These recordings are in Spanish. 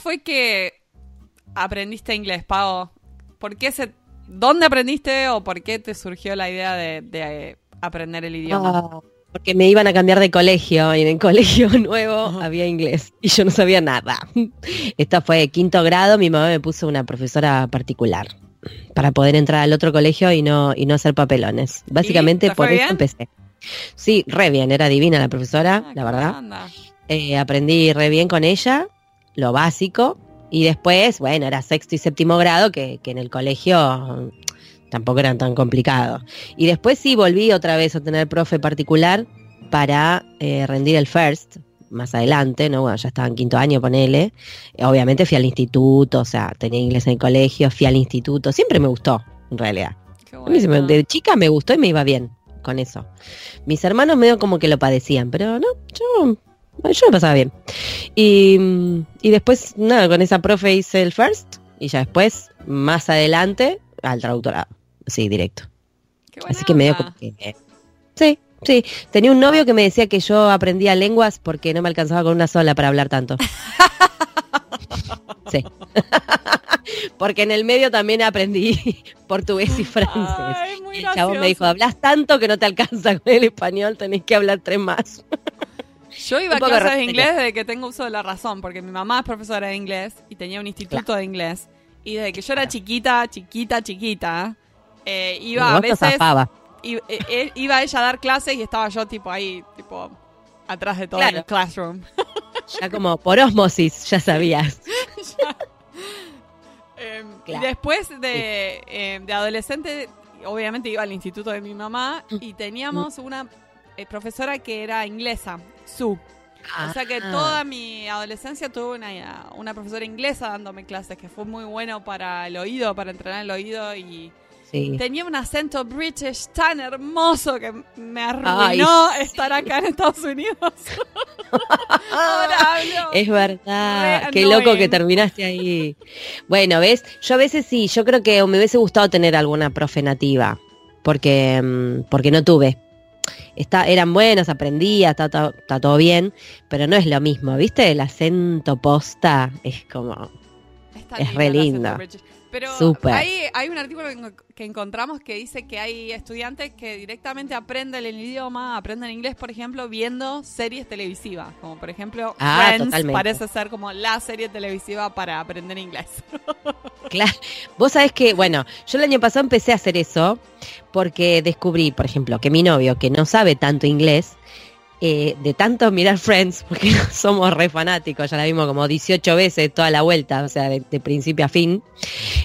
fue que aprendiste inglés, Pau? ¿Por qué se, ¿Dónde aprendiste o por qué te surgió la idea de, de aprender el idioma? Ah, porque me iban a cambiar de colegio y en el colegio nuevo había inglés y yo no sabía nada. Esta fue quinto grado, mi mamá me puso una profesora particular para poder entrar al otro colegio y no, y no hacer papelones. Básicamente por eso empecé. Sí, re bien, era divina la profesora, ah, la verdad. Eh, aprendí re bien con ella, lo básico, y después, bueno, era sexto y séptimo grado, que, que en el colegio tampoco eran tan complicados. Y después sí volví otra vez a tener profe particular para eh, rendir el first, más adelante, ¿no? Bueno, ya estaba en quinto año, ponele. Obviamente fui al instituto, o sea, tenía inglés en el colegio, fui al instituto, siempre me gustó, en realidad. de chica me gustó y me iba bien con eso. Mis hermanos medio como que lo padecían, pero no, yo, yo me pasaba bien. Y, y después, nada, con esa profe hice el first y ya después, más adelante, al traductorado. Sí, directo. Así que medio como que... Sí, sí. Tenía un novio que me decía que yo aprendía lenguas porque no me alcanzaba con una sola para hablar tanto. Sí. Porque en el medio también aprendí portugués y francés. y el chabón me dijo, hablas tanto que no te alcanza con el español, tenés que hablar tres más. Yo iba a clases de inglés desde que tengo uso de la razón, porque mi mamá es profesora de inglés y tenía un instituto de inglés. Y desde que yo era chiquita, chiquita, chiquita, eh, iba a veces. Eh, eh, iba ella a dar clases y estaba yo, tipo, ahí, tipo, atrás de todo el classroom. Ya como por osmosis, ya sabías. Em, y después de, em, de adolescente, obviamente iba al instituto de mi mamá y teníamos una profesora que era inglesa, Sue. O sea que ah. toda mi adolescencia tuve una, una profesora inglesa dándome clases, que fue muy bueno para el oído, para entrenar el oído y tenía un acento british tan hermoso que me arruinó estar acá en Estados Unidos. Es verdad, qué loco que terminaste ahí. Bueno, ves, yo a veces sí, yo creo que me hubiese gustado tener alguna profe nativa, porque, mm, porque no tuve está, eran buenos, aprendía, está, todo bien, pero no es lo mismo, ¿viste? El acento posta es como... es re lindo. Pero hay, hay, un artículo que encontramos que dice que hay estudiantes que directamente aprenden el idioma, aprenden inglés, por ejemplo, viendo series televisivas. Como por ejemplo, ah, Friends parece ser como la serie televisiva para aprender inglés. Claro. Vos sabés que, bueno, yo el año pasado empecé a hacer eso porque descubrí, por ejemplo, que mi novio, que no sabe tanto inglés, eh, de tanto mirar Friends, porque somos re fanáticos, ya la vimos como 18 veces toda la vuelta, o sea, de, principio a fin,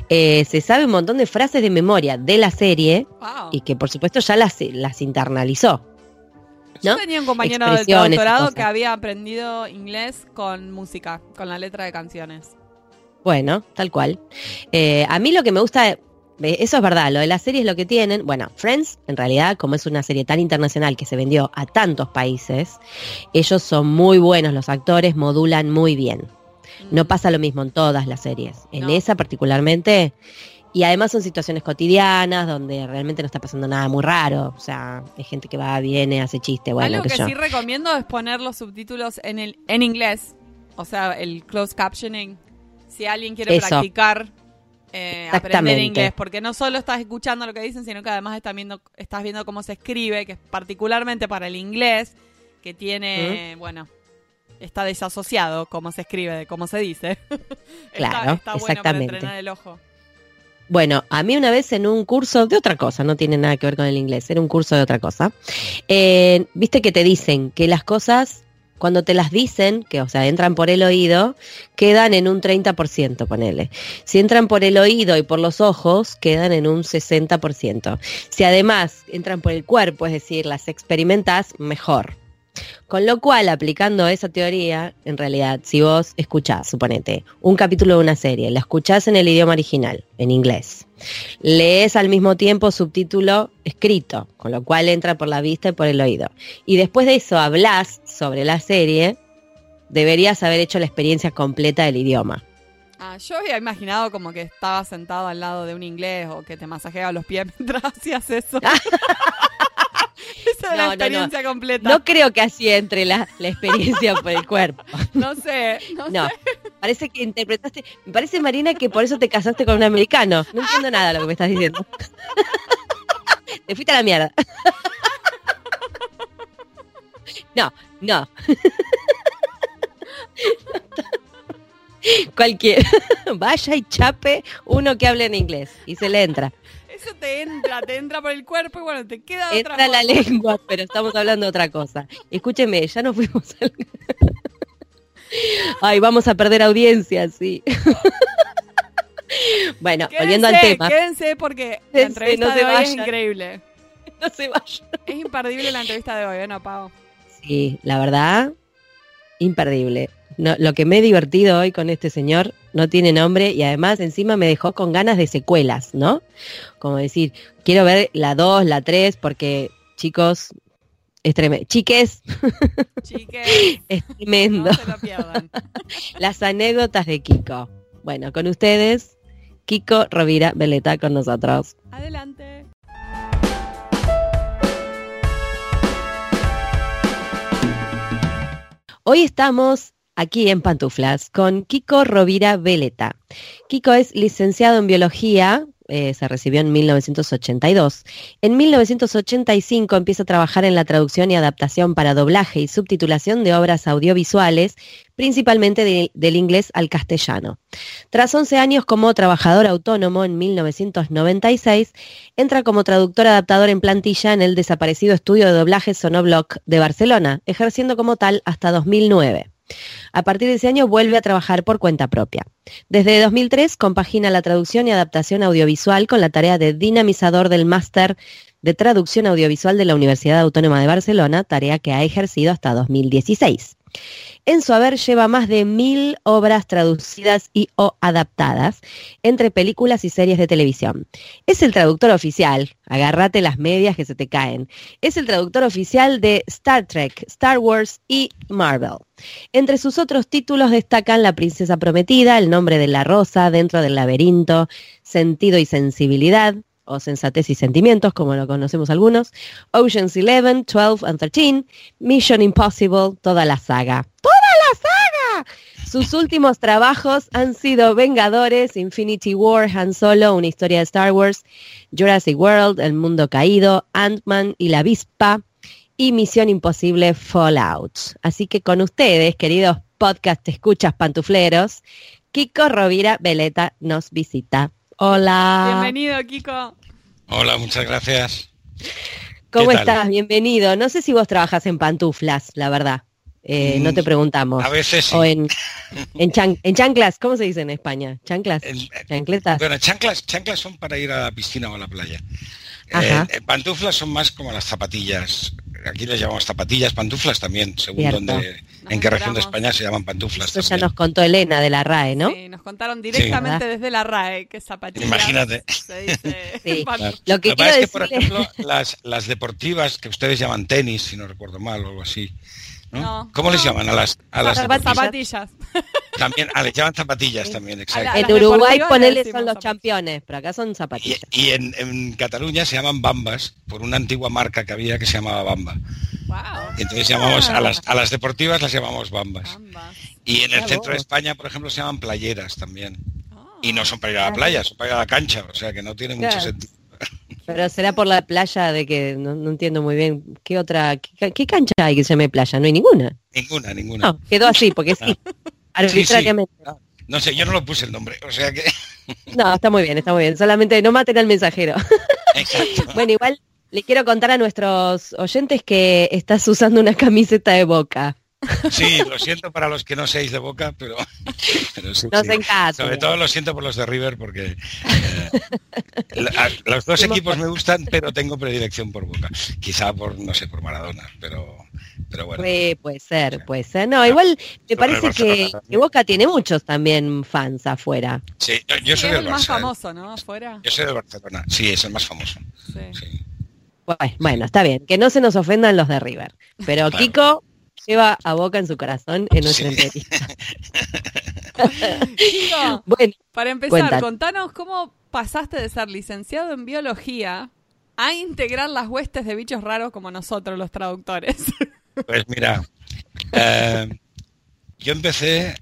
eh, se sabe un montón de frases de memoria de la serie y que por supuesto ya las, las internalizó. Yo tenía un compañero de doctorado que había aprendido inglés con música, con la letra de canciones. Bueno, tal cual. Eh, a mí lo que me gusta eso es verdad, lo de las series lo que tienen, bueno, Friends en realidad como es una serie tan internacional que se vendió a tantos países, ellos son muy buenos los actores, modulan muy bien. No mm. pasa lo mismo en todas las series, en esa particularmente, y además son situaciones cotidianas donde realmente no está pasando nada muy raro, o sea, hay gente que va, viene, hace chiste, bueno, Algo que, sí recomiendo es poner los subtítulos en el en inglés, o sea, el closed captioning. Si alguien quiere practicar eh, aprender inglés, porque no solo estás escuchando lo que dicen, sino que además estás viendo, estás viendo cómo se escribe, que es particularmente para el inglés, que tiene, bueno, está desasociado cómo se escribe de cómo se dice. Claro, está, bueno para entrenar el ojo. Bueno, a mí una vez en un curso de otra cosa, no tiene nada que ver con el inglés, era un curso de otra cosa. Eh, viste que te dicen que las cosas cuando te las dicen, que o sea, entran por el oído, quedan en un 30%, ponele. Si entran por el oído y por los ojos, quedan en un 60%. Si además entran por el cuerpo, es decir, las experimentas, mejor. Con lo cual, aplicando esa teoría, en realidad, si vos escuchás, suponete, un capítulo de una serie, la escuchás en el idioma original, en inglés, lees al mismo tiempo subtítulo escrito, con lo cual entra por la vista y por el oído, y después de eso hablas sobre la serie, deberías haber hecho la experiencia completa del idioma. Ah, yo había imaginado como que estaba sentado al lado de un inglés o que te masajeaba los pies mientras hacías eso. Esa es la experiencia completa. No creo que así entre la, experiencia por el cuerpo. No sé, no, sé. Parece que interpretaste, me parece Marina que por eso te casaste con un americano. No entiendo nada lo que me estás diciendo. te fuiste a la mierda. no, no. Cualquier. Vaya y chape uno que hable en inglés y se le entra. Te entra, te entra por el cuerpo y bueno, te queda otra Entra la lengua, pero estamos hablando de otra cosa. Escúcheme, ya no fuimos al... Ay, vamos a perder audiencia, sí. bueno, volviendo al tema. Quédense porque la entrevista de hoy es increíble. No se vayan. Es imperdible la entrevista de hoy, ¿eh? ¿no, Pau? Sí, la verdad, imperdible. No, lo que me he divertido hoy con este señor no tiene nombre y además encima me dejó con ganas de secuelas, ¿no? Como decir, quiero ver la 2, la 3, porque chicos, es tremendo. Chiques. Chiques. es tremendo. No se lo pierdan. Las anécdotas de Kiko. Bueno, con ustedes, Kiko Rovira Veleta con nosotros. Adelante. Hoy estamos aquí en Pantuflas con Kiko Rovira Veleta. Kiko es licenciado en biología eh, se recibió en 1982. En 1985 empieza a trabajar en la traducción y adaptación para doblaje y subtitulación de obras audiovisuales, principalmente del inglés al castellano. Tras 11 años como trabajador autónomo en 1996, entra como traductor adaptador en plantilla en el desaparecido estudio de doblaje Sonoblock de Barcelona, ejerciendo como tal hasta 2009. A partir de ese año vuelve a trabajar por cuenta propia. Desde 2003 compagina la traducción y adaptación audiovisual con la tarea de dinamizador del máster de traducción audiovisual de la Universidad Autónoma de Barcelona, tarea que ha ejercido hasta 2016. En su haber lleva más de mil obras traducidas y o adaptadas entre películas y series de televisión. Es el traductor oficial, agárrate las medias que se te caen, es el traductor oficial de Star Trek, Star Wars y Marvel. Entre sus otros títulos destacan La Princesa Prometida, El Nombre de la Rosa, Dentro del Laberinto, Sentido y Sensibilidad, o Sensatez y Sentimientos, como lo conocemos algunos, Ocean's Eleven, 12 and 13, Mission Impossible, toda la saga. ¡Toda la saga! Sus últimos trabajos han sido Vengadores, Infinity War, Han Solo, una historia de Star Wars, Jurassic World, El Mundo Caído, Ant-Man y la Avispa, y Misión Imposible Fallout. Así que con ustedes, queridos podcast escuchas pantufleros, Kiko Rovira Veleta nos visita. Hola. Bienvenido, Kiko. Hola, muchas gracias. ¿Cómo estás? Bienvenido. No sé si vos trabajas en pantuflas, la verdad. Eh, no te mm, preguntamos. A veces sí. O en, en, chanclas, ¿cómo se dice en España? Chanclas. chancletas. Bueno, chanclas, chanclas son para ir a la piscina o a la playa. Eh, pantuflas son más como las zapatillas aquí les llamamos zapatillas, pantuflas también, según donde, en qué región de España se llaman pantuflas. Eso ya nos contó Elena de la RAE, ¿no? Sí, nos contaron directamente desde la RAE que zapatillas. Imagínate. Lo que, es que, por ejemplo, las, las deportivas que ustedes llaman tenis, si no recuerdo mal o algo así, ¿Cómo les llaman a las, a las zapatillas? También, ah, les llaman zapatillas también, exacto. En Uruguay ponele son los campeones, pero acá son zapatillas. Y, en, Cataluña se llaman bambas, por una antigua marca que había que se llamaba Bamba. Y entonces llamamos a las, a las deportivas las llamamos bambas. Y en el centro de España, por ejemplo, se llaman playeras también. Y no son para ir a la playa, son para ir a la cancha, o sea que no tiene mucho sentido. Pero será por la playa de que no, entiendo muy bien qué otra, qué, cancha hay que se llame playa, no hay ninguna. Ninguna, ninguna. No, quedó así, porque sí, arbitrariamente. No, sé, yo no lo puse el nombre, o sea que... No, está muy bien, está muy bien, solamente no maten al mensajero. Exacto. bueno, igual le quiero contar a nuestros oyentes que estás usando una camiseta de boca. Sí, lo siento para los que no seáis de Boca, pero, pero Sobre todo lo siento por los de River porque eh, los dos equipos me gustan, pero tengo predilección por Boca. Quizá por, no sé, por Maradona, pero, pero bueno. Puede, ser, puede ser. No, igual me parece que, Boca tiene muchos también fans afuera. Sí, yo, soy el más famoso, ¿no? Afuera. Yo soy de Barcelona, sí, es el más famoso. Bueno, está bien, que no se nos ofendan los de River. Pero Kiko lleva a Boca en su corazón en nuestra entrevista. bueno, para empezar, contanos cómo pasaste de ser licenciado en biología a integrar las huestes de bichos raros como nosotros, los traductores. Pues mira, eh, yo empecé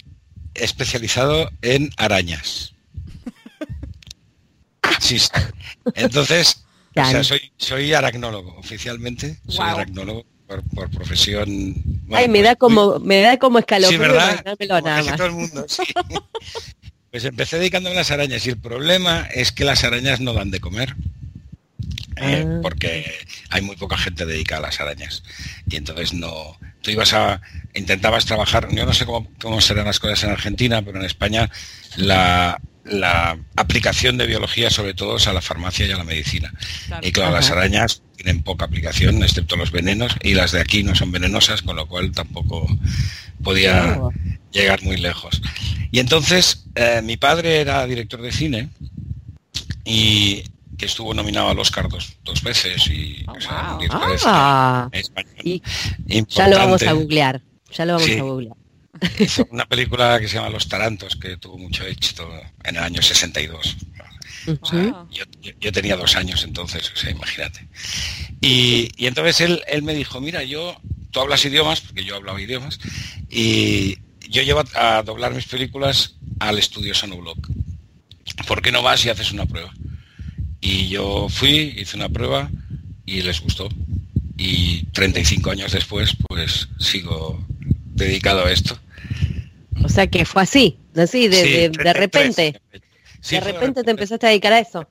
especializado en arañas. Sí, entonces, soy, soy aracnólogo, oficialmente. Soy aracnólogo por, profesión. Ay, me da como, me da como escalofrío. Sí, ¿verdad? todo el mundo, Pues empecé dedicándome a las arañas y el problema es que las arañas no dan de comer. Eh, ah. porque hay muy poca gente dedicada a las arañas. Y entonces no, tú ibas a, intentabas trabajar, yo no sé cómo, cómo serán las cosas en Argentina, pero en España la, la aplicación de biología sobre todo es a la farmacia y a la medicina. Y claro, las arañas tienen poca aplicación, excepto los venenos, y las de aquí no son venenosas, con lo cual tampoco podía llegar muy lejos. Y entonces, eh, mi padre era director de cine y que estuvo nominado al Oscar dos, dos veces y, oh, ah. ya lo vamos a googlear ya lo vamos a googlear. Una película que se llama Los Tarantos que tuvo mucho éxito en el año 62 yo, tenía dos años entonces, o sea, imagínate. Y, entonces él, él me dijo, mira, yo, tú hablas idiomas, porque yo hablaba idiomas, y yo llevo a doblar mis películas al estudio Sonoblock. ¿Por qué no vas y haces una prueba? Y yo fui, hice una prueba y les gustó. Y 35 años después, pues sigo dedicado a esto. O sea que fue así, así, de, de, repente. De repente te empezaste a dedicar a eso.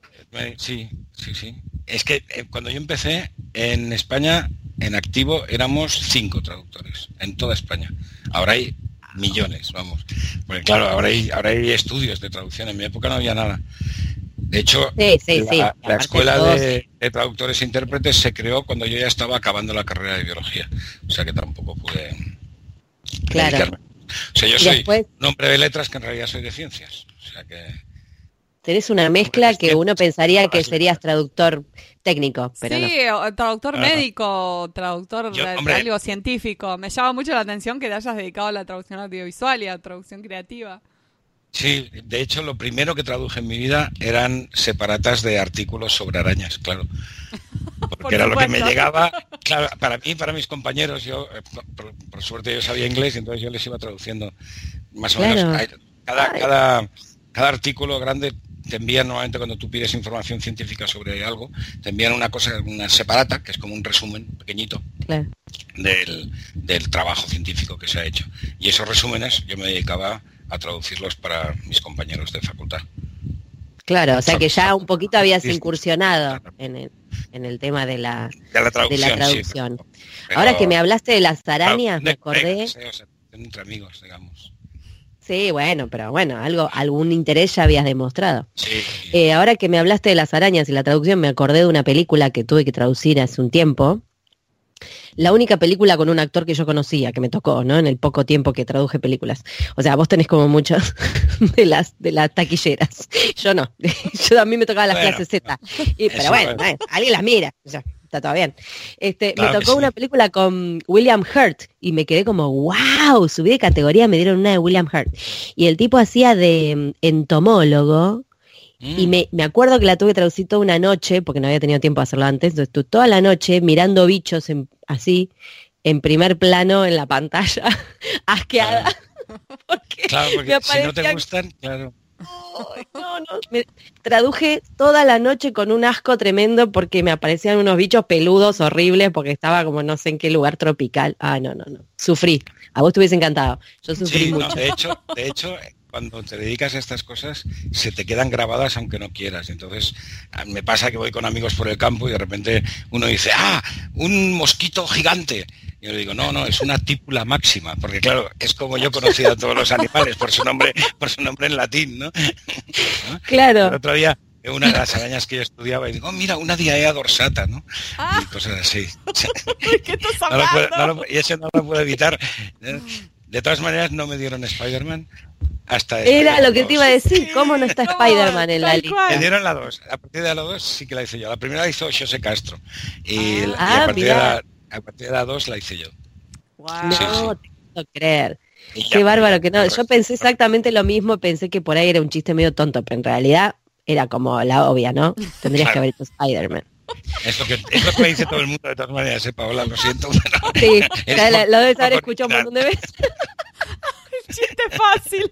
Sí, sí, sí. Es que eh, cuando yo empecé en España, en activo, éramos cinco traductores, en toda España. Ahora hay millones, vamos. Porque claro, ahora hay, ahora hay estudios de traducción. En mi época no había nada. De hecho, la, escuela de, traductores e intérpretes se creó cuando yo ya estaba acabando la carrera de biología. O sea que tampoco pude claro. O sea, yo soy un hombre de letras que en realidad soy de ciencias. O sea que... Tenés una mezcla que uno pensaría que serías traductor técnico, pero sí, traductor médico, traductor de algo científico. Me llama mucho la atención que te hayas dedicado a la traducción audiovisual y a traducción creativa. Sí, de hecho lo primero que traduje en mi vida eran separatas de artículos sobre arañas, claro. Porque era lo que me llegaba, claro, para mí, para mis compañeros, yo, eh, por, suerte yo sabía inglés, entonces yo les iba traduciendo más o menos. Cada, cada, cada artículo grande te envían normalmente cuando tú pides información científica sobre algo, te envían una cosa, una separata, que es como un resumen pequeñito del, del, trabajo científico que se ha hecho. Y esos resúmenes yo me dedicaba a traducirlos para mis compañeros de facultad. Claro, o sea que ya un poquito habías incursionado en el, en el tema de la, de la traducción. Ahora que me hablaste de las arañas, me acordé... entre amigos, digamos. Sí, bueno, pero bueno, algo, algún interés ya habías demostrado. Eh, ahora que me hablaste de las arañas y la traducción, me acordé de una película que tuve que traducir hace un tiempo, la única película con un actor que yo conocía, que me tocó, ¿no? En el poco tiempo que traduje películas. O sea, vos tenés como muchas de las de las taquilleras. Yo no. Yo a mí me tocaba las clases Z. pero bueno, alguien las mira. Está todo bien. Este, me tocó una película con William Hurt y me quedé como, wow, subí de categoría, me dieron una de William Hurt. Y el tipo hacía de mm, entomólogo, y mm. me, acuerdo que la tuve traducir toda una noche, porque no había tenido tiempo de hacerlo antes, entonces tú toda la noche mirando bichos así, en primer plano en la pantalla, asqueada. porque, claro, porque si no te gustan, claro. No, no. Me traduje toda la noche con un asco tremendo porque me aparecían unos bichos peludos horribles porque estaba como no sé en qué lugar tropical. Ah, no, no, no. Sufrí. A vos te hubiese encantado. Yo sufrí mucho. de hecho, de hecho, cuando te dedicas a estas cosas se te quedan grabadas aunque no quieras. Entonces me pasa que voy con amigos por el campo y de repente uno dice, ah, un mosquito gigante. Y yo le digo, no, no, es una típula máxima, porque claro, es como yo conocía a todos los animales por su nombre, por su nombre en latín, ¿no? Claro. El otro día una de las arañas que yo estudiaba y digo, oh, mira, una diaea dorsata, ¿no? Ah. Y cosas así. ¿Qué estás hablando? y eso no lo puedo evitar. De todas maneras, no me dieron Spider-Man hasta Era lo que te iba a decir, ¿cómo no está Spider-Man en la lista? Me dieron la 2. A partir de la 2 sí que la hice yo. La primera la hizo José Castro. Y, ah, a, partir de la, a, partir de la, 2 la hice yo. No te puedo creer. Qué bárbaro que no. Yo pensé exactamente lo mismo, pensé que por ahí era un chiste medio tonto, pero en realidad era como la obvia, ¿no? Tendrías que haber hecho Spider-Man. Es lo, que, es lo que dice todo el mundo de todas maneras, ¿eh, Paola? Lo siento. Sí, lo, debes haber escuchado un montón de veces. chiste fácil.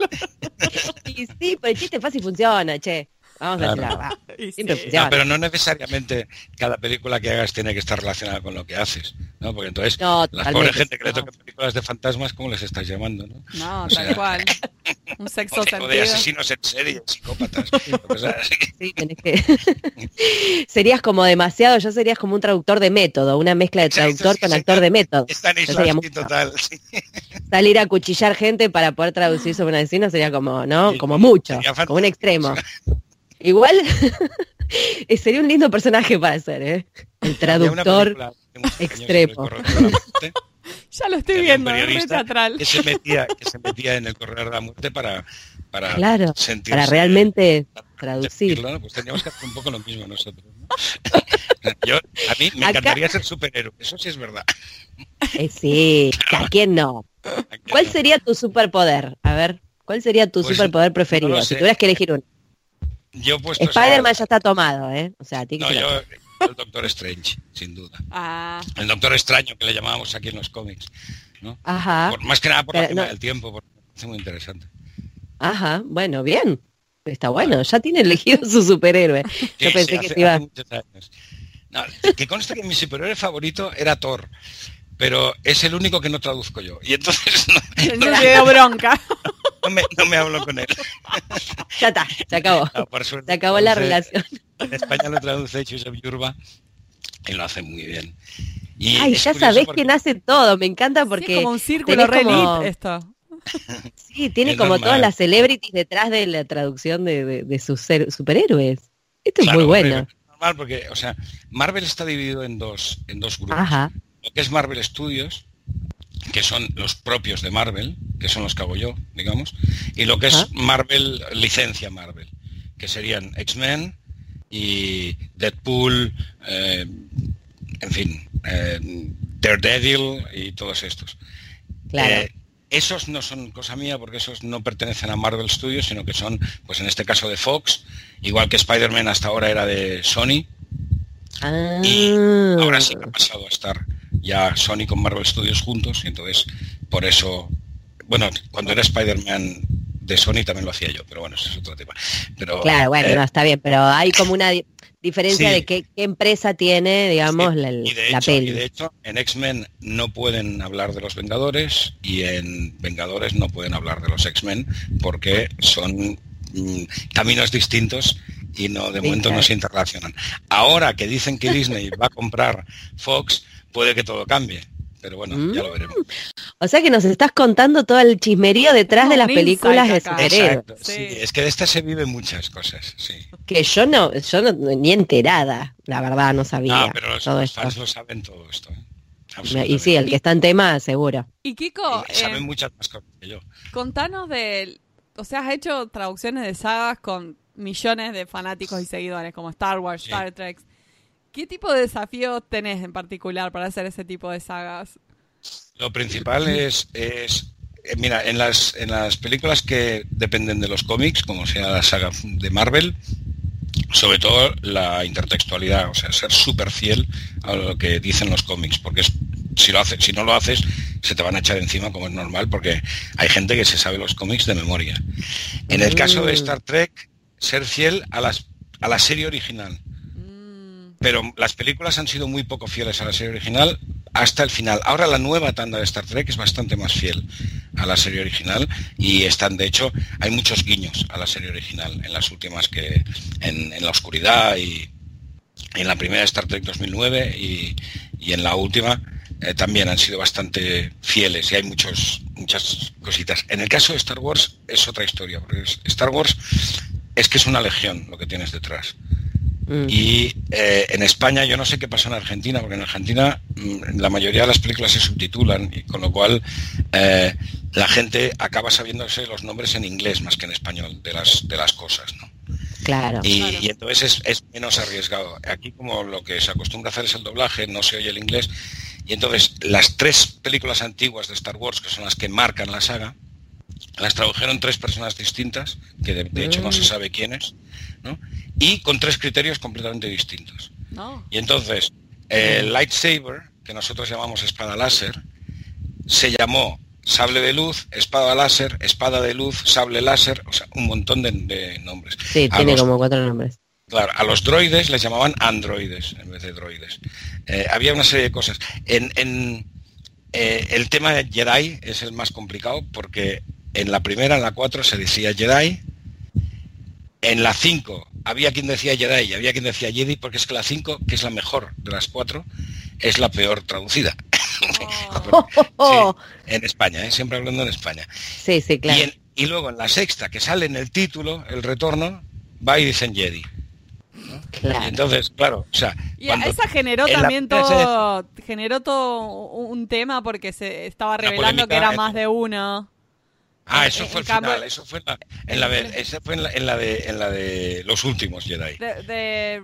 y sí, pero el chiste fácil funciona, che. Vamos a no, pero no necesariamente cada película que hagas tiene que estar relacionada con lo que haces, ¿no? Porque entonces la pobre gente que le toca películas de fantasmas, ¿cómo les estás llamando, no? No, tal cual. Un sexo o de, asesinos en serie, psicópatas. sí, tenés que... serías como demasiado, yo serías como un traductor de método, una mezcla de traductor con actor de método. Está en total. Salir a cuchillar gente para poder traducir sobre un asesino sería como, ¿no? Como mucho, como un extremo. Igual sería un lindo personaje para ser, ¿eh? El traductor extremo. ya lo estoy viendo, es teatral. Que se, metía, que se metía en el correr de la muerte para, para claro, para realmente traducir. Pues teníamos que hacer un poco lo mismo nosotros. Yo, a mí me encantaría ser superhéroe, eso sí es verdad. Eh, sí, ¿a quién no? ¿Cuál sería tu superpoder? A ver, ¿cuál sería tu pues, superpoder preferido? si tuvieras que elegir uno. Yo Spider-Man ya está tomado, ¿eh? O sea, no, yo, el Doctor Strange, sin duda. Ah. El Doctor Extraño, que le llamábamos aquí en los cómics. ¿no? Ajá. más que nada por la del tiempo, porque es muy interesante. Ajá, bueno, bien. Está bueno, ya tiene elegido su superhéroe. yo pensé que iba... No, que consta que mi superhéroe favorito era Thor pero es el único que no traduzco yo. Y entonces no, no, bronca. No me, hablo con él. Ya está, se acabó. se acabó la relación. En España lo traduce Josep Yurba y lo hace muy bien. Y Ay, ya sabés que nace todo, me encanta porque... es como un círculo como... esto. Sí, tiene como todas las celebrities detrás de la traducción de, sus superhéroes. Esto es muy bueno. normal porque, o sea, Marvel está dividido en dos, en dos grupos. Ajá lo que es Marvel Studios, que son los propios de Marvel, que son los que hago yo, digamos, y lo que es Marvel, licencia Marvel, que serían X-Men y Deadpool, eh, en fin, eh, Daredevil y todos estos. Eh, esos no son cosa mía porque esos no pertenecen a Marvel Studios, sino que son, pues en este caso de Fox, igual que Spider-Man hasta ahora era de Sony. Y ahora sí que ha pasado a estar ya Sony con Marvel Studios juntos, y entonces por eso, bueno, cuando era Spider-Man de Sony también lo hacía yo, pero bueno, eso es otro tema. Pero, claro, bueno, eh, no, está bien, pero hay como una diferencia de qué, empresa tiene, digamos, la, peli. Y de hecho, en X-Men no pueden hablar de los Vengadores y en Vengadores no pueden hablar de los X-Men porque son mm, caminos distintos y no de momento no se interrelacionan. Ahora que dicen que Disney va a comprar Fox, puede que todo cambie. Pero bueno, ya lo veremos. O sea que nos estás contando todo el chismerío detrás de las películas de superhéroes. Sí. es que de estas se viven muchas cosas, sí. Que yo no, yo no, ni enterada, la verdad, no sabía. No, pero los, todo fans lo saben todo esto. ¿eh? Y sí, el que está en tema, seguro. Y Kiko, saben eh, muchas más cosas que yo. Contanos de, o sea, has hecho traducciones de sagas con millones de fanáticos y seguidores, como Star Wars, Star Trek. ¿Qué tipo de desafíos tenés en particular para hacer ese tipo de sagas? Lo principal es, es eh, mira, en las, en las películas que dependen de los cómics, como sea la saga de Marvel, sobre todo la intertextualidad, o sea, ser súper fiel a lo que dicen los cómics, porque si, lo haces, si no lo haces, se te van a echar encima como es normal, porque hay gente que se sabe los cómics de memoria. En el caso de mm. Star Trek, ser fiel a, las, a la serie original pero las películas han sido muy poco fieles a la serie original hasta el final. Ahora la nueva tanda de Star Trek es bastante más fiel a la serie original y están, de hecho, hay muchos guiños a la serie original en las últimas que en, la oscuridad y en la primera Star Trek 2009 y, en la última eh, también han sido bastante fieles y hay muchos, muchas cositas. En el caso de Star Wars es otra historia, porque Star Wars es que es una legión lo que tienes detrás. Mm. Y eh, en España, yo no sé qué pasa en Argentina, porque en Argentina mm, la mayoría de las películas se subtitulan, y con lo cual eh, la gente acaba sabiéndose los nombres en inglés más que en español de las, de las cosas, ¿no? Claro. Y, entonces es, menos arriesgado. Aquí como lo que se acostumbra a hacer es el doblaje, no se oye el inglés. Y entonces las tres películas antiguas de Star Wars, que son las que marcan la saga, las tradujeron tres personas distintas, que de, hecho no se mm. sabe quiénes, ¿no? y con tres criterios completamente distintos. Y entonces, el lightsaber, que nosotros llamamos espada láser, se llamó sable de luz, espada láser, espada de luz, sable láser, o sea, un montón de, nombres. Sí, tiene como cuatro nombres. Claro, a los droides les llamaban androides en vez de droides. Eh, había una serie de cosas. En, eh, el tema de Jedi es el más complicado porque en la primera, en la 4 se decía Jedi, en la 5 había quien decía Jedi y había quien decía Jedi porque es que la 5, que es la mejor de las cuatro, es la peor traducida. Oh. en España, ¿eh? siempre hablando en España. Sí, sí, claro. Y, luego en la sexta, que sale en el título, el retorno, va y dicen Jedi. entonces, claro, o sea... Y esa generó también todo, generó todo un tema porque se estaba revelando que era más de uno. Ah, eso fue el final, eso fue en la, en la, de en la de los últimos Jedi. De,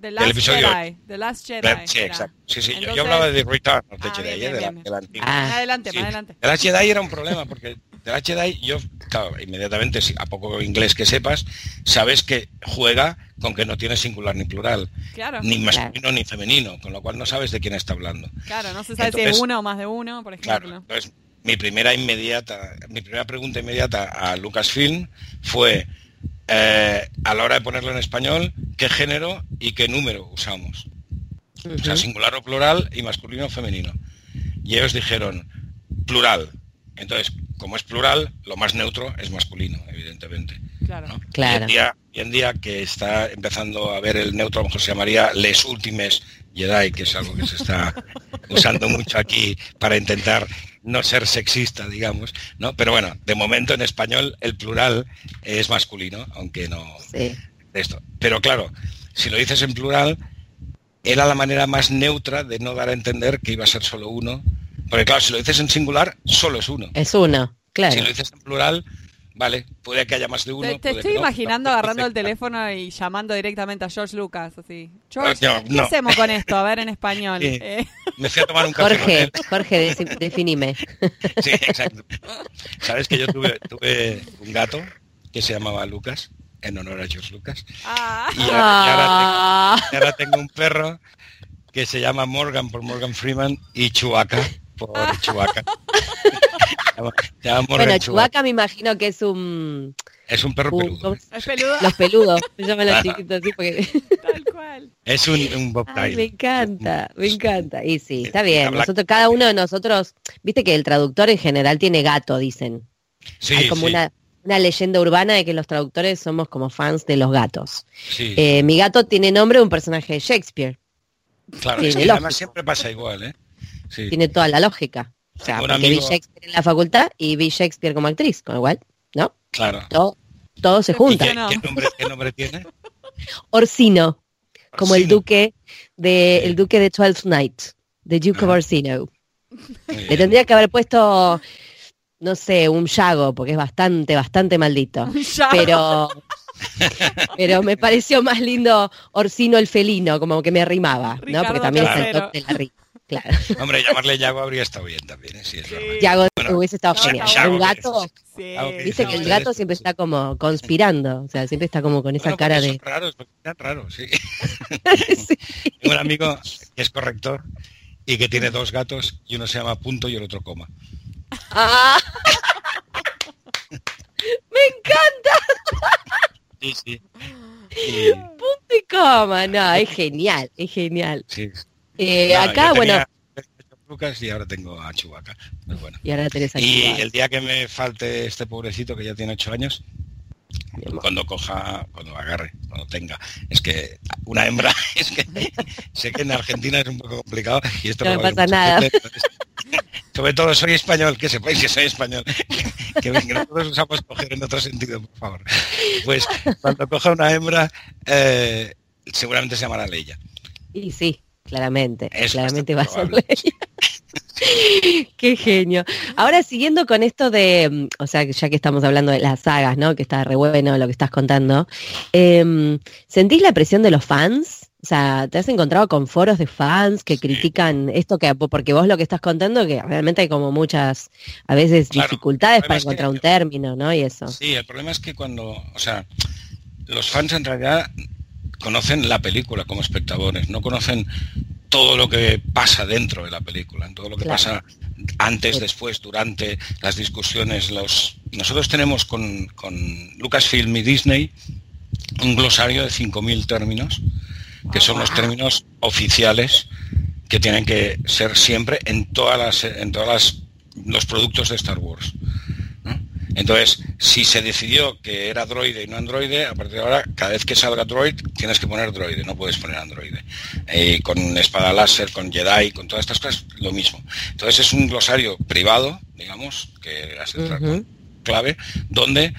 The Last Jedi. The Last Jedi. Sí, exacto. Sí, sí, yo, hablaba de Return of the ah, Jedi, de, la, de, la, antigua. Ah. Adelante, adelante. The Last Jedi era un problema porque The Last Jedi, yo, claro, inmediatamente, a poco inglés que sepas, sabes que juega con que no tiene singular ni plural. Claro. Ni masculino ni femenino, con lo cual no sabes de quién está hablando. Claro, no se sabe si es uno o más de uno, por ejemplo. Claro, entonces mi primera inmediata, mi primera pregunta inmediata a Lucasfilm fue eh, a la hora de ponerlo en español, qué género y qué número usamos. O sea, singular o plural y masculino o femenino. Y ellos dijeron plural. Entonces, como es plural, lo más neutro es masculino, evidentemente. Claro. claro. Y, en día, que está empezando a ver el neutro, a lo mejor se llamaría les últimes Jedi, que es algo que se está usando mucho aquí para intentar no ser sexista, digamos, ¿no? Pero bueno, de momento en español el plural es masculino, aunque no sí. esto. Pero claro, si lo dices en plural, era la manera más neutra de no dar a entender que iba a ser solo uno. Porque claro, si lo dices en singular, solo es uno. Es uno, claro. Si lo dices en plural, Vale, puede que haya más de uno. Te, estoy imaginando agarrando el teléfono y llamando directamente a George Lucas, así. George, ¿qué hacemos con esto? A ver en español. Eh. Me fui a tomar un café. Jorge, Jorge, definime. Sí, exacto. Sabes que yo tuve, tuve un gato que se llamaba Lucas, en honor a George Lucas. Ah. Y, ahora, tengo, un perro que se llama Morgan por Morgan Freeman y Chuaca por Chuaca bueno, Chubaca me imagino que es un... Es un perro peludo. ¿Es peludo? Los peludos. Me llaman los chiquitos así porque... Tal cual. Es un, un Me encanta, me encanta. Y sí, está bien. Nosotros, cada uno de nosotros, viste que el traductor en general tiene gato, dicen. Sí, Hay como una, una leyenda urbana de que los traductores somos como fans de los gatos. Sí. Eh, mi gato tiene nombre de un personaje de Shakespeare. Claro, es que además siempre pasa igual, ¿eh? Sí. Tiene toda la lógica. O sea, porque vi Shakespeare en la facultad y vi Shakespeare como actriz, con igual, ¿no? Claro. Todo, se junta. Qué, nombre, tiene? Orsino, como el duque de el duque de Twelfth Night, de Duke of Orsino. Le tendría que haber puesto, no sé, un Yago, porque es bastante, bastante maldito. Pero pero me pareció más lindo Orsino el felino, como que me rimaba, ¿no? Porque también es el toque de la rima. Claro. Hombre, llamarle Yago habría estado bien también, ¿eh? sí, es Yago hubiese estado genial. un gato, dice que el gato siempre está como conspirando, o sea, siempre está como con esa cara de... Raro, es raro, sí. Tengo un amigo que es corrector y que tiene dos gatos y uno se llama punto y el otro coma. Ah. ¡Me encanta! Sí, sí. Punto y coma, no, es genial, es genial. Sí. Eh, acá, bueno. Lucas y ahora tengo a Chubaca. Bueno. Y ahora tenés a Y el día que me falte este pobrecito que ya tiene ocho años, cuando coja, cuando agarre, cuando tenga. Es que una hembra, es que sé que en Argentina es un poco complicado y esto no pasa nada. sobre todo soy español, que sepáis que soy español. que, ven, que nosotros usamos coger en otro sentido, por favor. Pues cuando coja una hembra, eh, seguramente se llamará Leia. Y sí, claramente, claramente va a ser Qué genio. Ahora siguiendo con esto de, mm, o sea, ya que estamos hablando de las sagas, ¿no? Que está re bueno lo que estás contando. Em, ¿Sentís la presión de los fans? O sea, ¿te has encontrado con foros de fans que critican esto que, porque vos lo que estás contando, que realmente hay como muchas, a veces, dificultades para encontrar un término, ¿no? Y eso. Sí, el problema es que cuando, o sea, los fans en realidad conocen la película como espectadores, no conocen todo lo que pasa dentro de la película, todo lo que pasa antes, después, durante las discusiones. Los... Nosotros tenemos con, con Lucasfilm y Disney un glosario de 5.000 términos, que son los términos oficiales que tienen que ser siempre en todas las, en todas los productos de Star Wars. Entonces, si se decidió que era droide y no androide, a partir de ahora, cada vez que salga droid, tienes que poner droide, no puedes poner androide. Y con espada láser, con Jedi, con todas estas cosas, lo mismo. Entonces es un glosario privado, digamos, que es el clave, donde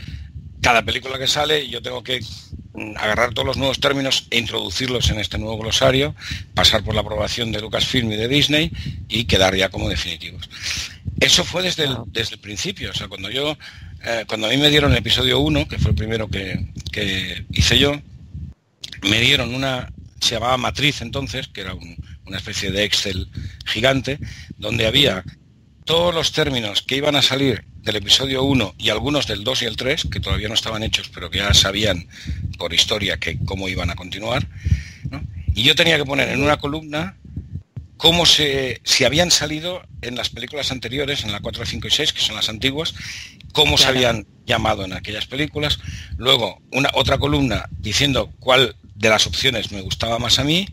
cada película que sale yo tengo que agarrar todos los nuevos términos e introducirlos en este nuevo glosario, pasar por la aprobación de Lucasfilm y de Disney y quedar ya como definitivos. Eso fue desde el, desde el principio, o sea, cuando yo eh, cuando a mí me dieron el episodio 1, que fue el primero que, hice yo, me dieron una, se llamaba Matriz entonces, que era una especie de Excel gigante, donde había todos los términos que iban a salir del episodio 1 y algunos del 2 y el 3, que todavía no estaban hechos, pero que ya sabían por historia que cómo iban a continuar. Y yo tenía que poner en una columna cómo se, si habían salido en las películas anteriores, en la 4, 5 y 6, que son las antiguas, cómo se habían llamado en aquellas películas. Luego, una otra columna diciendo cuál de las opciones me gustaba más a mí.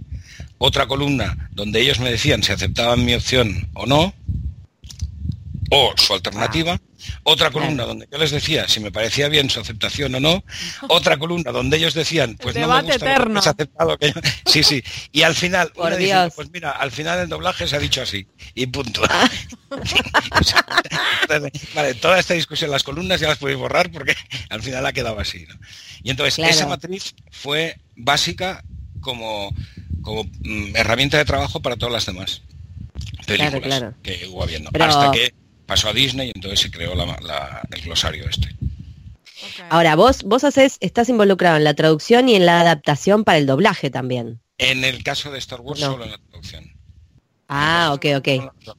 Otra columna donde ellos me decían si aceptaban mi opción o no, o su alternativa. Otra columna donde yo les decía si me parecía bien su aceptación o no. Otra columna donde ellos decían, pues no me gusta eterno. aceptado que Sí, sí. Y al final, pues mira, al final el doblaje se ha dicho así. Y punto. Ah. vale, toda esta discusión, las columnas ya las podéis borrar porque al final ha quedado así. Y entonces esa matriz fue básica como, como mm, herramienta de trabajo para todas las demás películas que hubo habiendo. Hasta que pasó a Disney y entonces se creó el glosario este. Ahora, vos, vos haces, estás involucrado en la traducción y en la adaptación para el doblaje también. En el caso de Star Wars, solo en la traducción. Ah, ok, ok.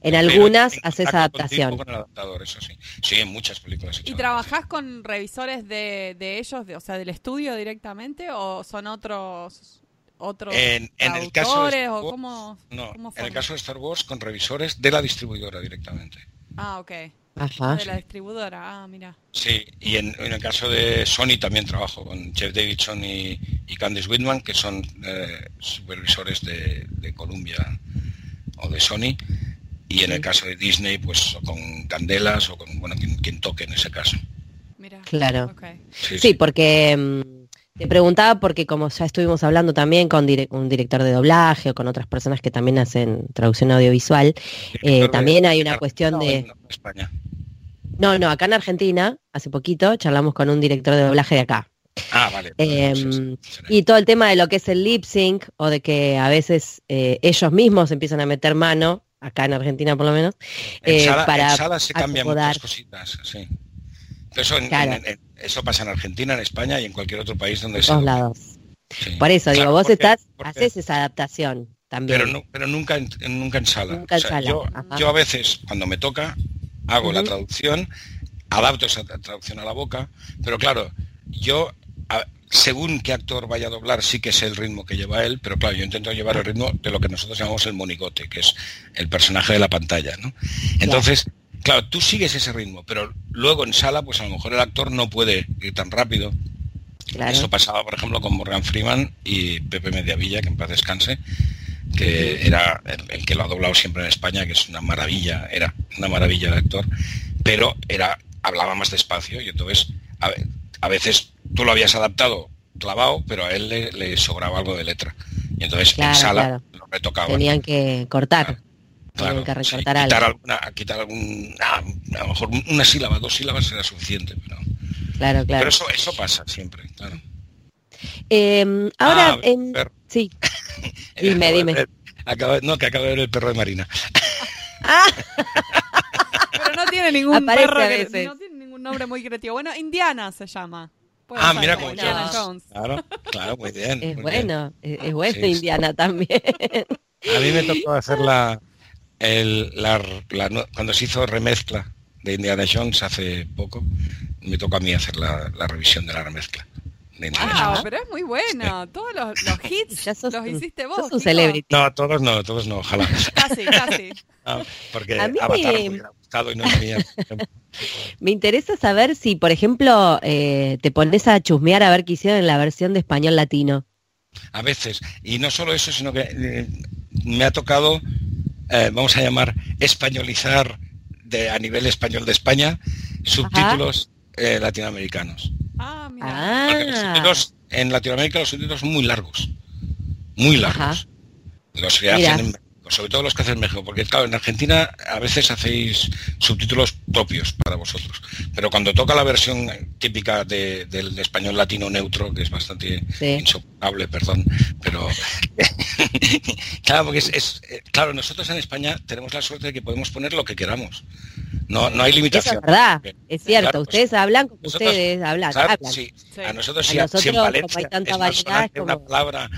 En algunas haces adaptación. Con el adaptador, eso sí. Sí, en muchas películas. ¿Y trabajás con revisores de, ellos, de, o sea, del estudio directamente, o son otros otros en, el caso de o cómo, no, en el caso de Star Wars con revisores de la distribuidora directamente. Ah, ok. Ajá. De la distribuidora, ah, mira. Sí, y en, el caso de Sony también trabajo con Jeff Davidson y, Candice Whitman, que son eh, supervisores de, Columbia o de Sony. Y en el caso de Disney, pues con Candelas o con bueno, quien, toque en ese caso. Mira. Claro. Sí, porque mm, te preguntaba porque como ya estuvimos hablando también con un director de doblaje o con otras personas que también hacen traducción audiovisual, eh, también hay una cuestión de... España. No, no, acá en Argentina, hace poquito, charlamos con un director de doblaje de acá. Ah, vale. Em, y todo el tema de lo que es el lip sync o de que a veces eh, ellos mismos empiezan a meter mano, acá en Argentina por lo menos, eh, para en se cambian muchas cositas, sí. Eso, eso pasa en Argentina, en España y en cualquier otro país donde sea. lados. Por eso, digo, vos estás, haces esa adaptación también. Pero, no, pero nunca, en, nunca en sala. Yo, yo, a veces, cuando me toca, hago la traducción, adapto esa traducción a la boca, pero claro, yo, según qué actor vaya a doblar, sí que sé el ritmo que lleva él, pero claro, yo intento llevar el ritmo de lo que nosotros llamamos el monigote, que es el personaje de la pantalla, ¿no? Entonces, Claro, tú sigues ese ritmo, pero luego en sala, pues a lo mejor el actor no puede ir tan rápido. Eso pasaba, por ejemplo, con Morgan Freeman y Pepe Mediavilla, que en paz descanse, que era el, que lo ha doblado siempre en España, que es una maravilla, era una maravilla de actor, pero era hablaba más despacio y entonces a, veces tú lo habías adaptado clavado, pero a él le, sobraba algo de letra. Y entonces en sala lo retocaba. Tenían que cortar. Claro, que quitar, alguna, quitar algún, ah, a lo mejor una sílaba, dos sílabas será suficiente, pero, claro, claro. pero eso, eso pasa siempre, claro. Em, ahora, ah, sí, dime, dime. no, que acabo de ver el perro de Marina. Ah. pero no tiene ningún perro no tiene ningún nombre muy creativo. Bueno, Indiana se llama. ah, mira cómo Indiana Jones. Claro, claro, muy bien. Es bueno, es, bueno Indiana también. A mí me tocó hacer la, el, la, cuando se hizo remezcla de Indiana Jones hace poco, me tocó a mí hacer la, revisión de la remezcla Ah, pero es muy bueno. Todos los, hits ya los hiciste vos. Sos un celebrity. No, todos no, todos no, ojalá. casi, casi. porque a mí Avatar me... hubiera gustado y no es me interesa saber si, por ejemplo, eh, te pones a chusmear a ver qué hicieron en la versión de español latino. A veces. Y no solo eso, sino que eh, me ha tocado, eh, vamos a llamar, españolizar de, a nivel español de España subtítulos latinoamericanos. Ah, mira. Ah. en Latinoamérica los subtítulos son muy largos. Muy largos. Los que hacen en sobre todo los que hacen México, porque claro, en Argentina a veces hacéis subtítulos propios para vosotros, pero cuando toca la versión típica del español latino neutro, que es bastante insoportable, perdón, pero claro, porque es, eh, claro, nosotros en España tenemos la suerte de que podemos poner lo que queramos. No, no hay limitación. es verdad, es cierto. ustedes hablan como ustedes hablan. Sí, A nosotros, si, en Valencia hay tanta variedad, una palabra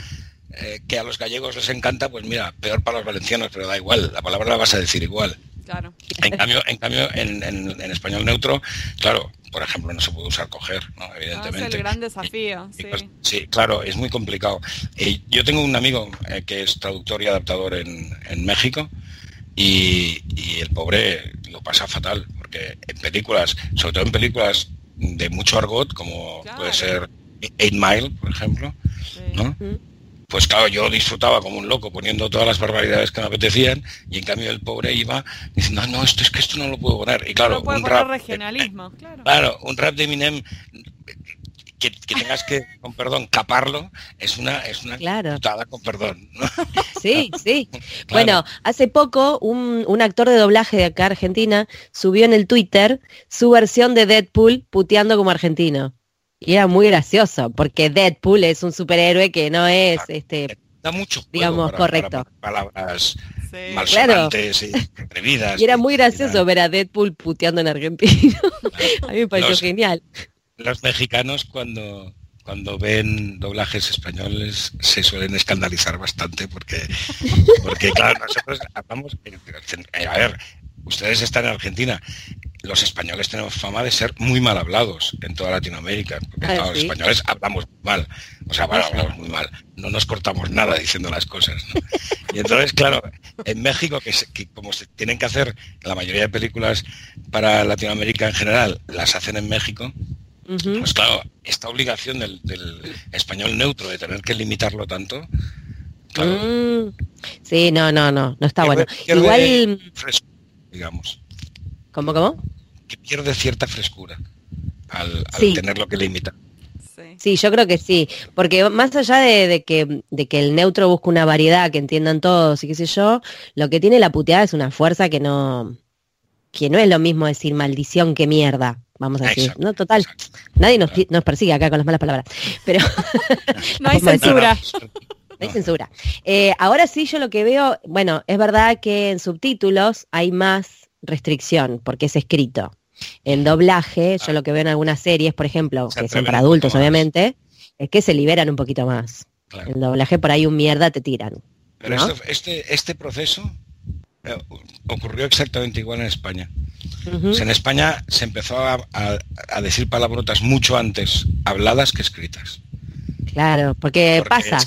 eh, que a los gallegos les encanta, pues mira, peor para los valencianos, pero da igual, la palabra la vas a decir igual. Claro. En cambio, en cambio, en, español neutro, claro, por ejemplo, no se puede usar coger, ¿no? evidentemente. Ah, es el gran desafío, sí. Pues, sí. claro, es muy complicado. Y yo tengo un amigo eh, que es traductor y adaptador en, México y, el pobre lo pasa fatal, porque en películas, sobre todo en películas de mucho argot, como puede ser Eight Mile, por ejemplo, ¿no? Pues claro, yo disfrutaba como un loco poniendo todas las barbaridades que me apetecían y en cambio el pobre iba diciendo, no, no, esto es que esto no lo puedo poner. Y claro, un rap... Regionalismo, claro. un rap de Eminem que, tengas que, con perdón, caparlo, es una, es una claro. con perdón. Sí, sí. Bueno, hace poco un, un, actor de doblaje de acá Argentina subió en el Twitter su versión de Deadpool puteando como argentino. Y era muy gracioso, porque Deadpool es un superhéroe que no es, este, da mucho digamos, correcto. palabras malsonantes y atrevidas. Y era muy gracioso ver a Deadpool puteando en Argentina. a mí me pareció genial. Los mexicanos cuando cuando ven doblajes españoles se suelen escandalizar bastante porque porque claro nosotros hablamos a ver ustedes están en Argentina los españoles tenemos fama de ser muy mal hablados en toda Latinoamérica, porque ah, los españoles hablamos mal, o sea, hablamos muy mal, no nos cortamos nada diciendo las cosas. Y entonces, claro, en México, que, como se tienen que hacer la mayoría de películas para Latinoamérica en general, las hacen en México, pues claro, esta obligación del, español neutro de tener que limitarlo tanto, mm. Sí, no, no, no, no está bueno. Igual... digamos. ¿Cómo, cómo? Que pierde cierta frescura al, tenerlo que limitar. Sí, yo creo que sí, porque más allá de, que, de que el neutro busca una variedad que entiendan todos y qué sé yo, lo que tiene la puteada es una fuerza que no, que no es lo mismo decir maldición que mierda, vamos a decir. no, total, nadie nos, nos, persigue acá con las malas palabras, pero... no hay censura. No hay censura. Eh, ahora sí, yo lo que veo, bueno, es verdad que en subtítulos hay más restricción, porque es escrito. En doblaje, yo lo que veo en algunas series, por ejemplo, que son para adultos, obviamente, es que se liberan un poquito más. En doblaje por ahí un mierda te tiran. Pero este, este proceso eh, ocurrió exactamente igual en España. en España se empezó a, decir palabrotas mucho antes habladas que escritas. Claro, porque, pasa.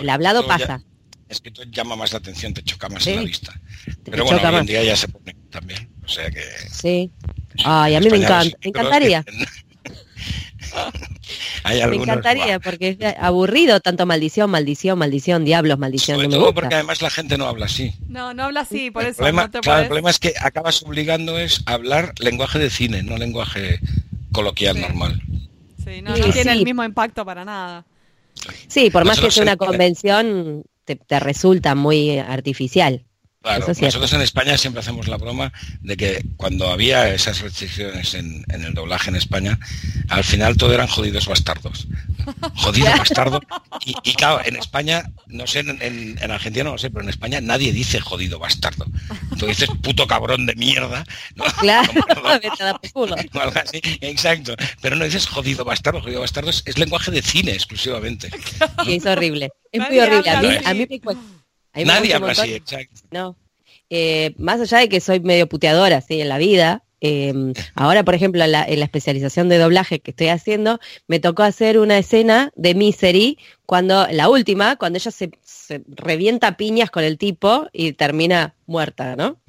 el hablado pasa. escrito llama más la atención, te choca más en la vista. Pero bueno, hoy en día ya se pone también. O sea que. Sí. Ay, a mí me encanta. Me encantaría. me encantaría porque es aburrido tanto maldición, maldición, maldición, diablos, maldición. Sobre todo porque además la gente no habla así. No, no habla así, por eso. Problema, claro, el problema es que acabas obligando es hablar lenguaje de cine, no lenguaje coloquial normal. Sí, no, no tiene el mismo impacto para nada. Sí, por más que sea una convención, te resulta muy artificial. Claro, nosotros en España siempre hacemos la broma de que cuando había esas restricciones en, el doblaje en España, al final todo eran jodidos bastardos. Jodido bastardo. Y, claro, en España, no sé, en, Argentina no lo sé, pero en España nadie dice jodido bastardo. Tú dices puto cabrón de mierda. Claro, Exacto. Pero no dices jodido bastardo. Jodido bastardo es, lenguaje de cine exclusivamente. es horrible. Es muy horrible. A mí, a mí me cuesta Nadie habla así, exacto. No. Eh, más allá de que soy medio puteadora así en la vida, Em, ahora, por ejemplo, en la, especialización de doblaje que estoy haciendo, me tocó hacer una escena de Misery, cuando, la última, cuando ella se, revienta piñas con el tipo y termina muerta, ¿no?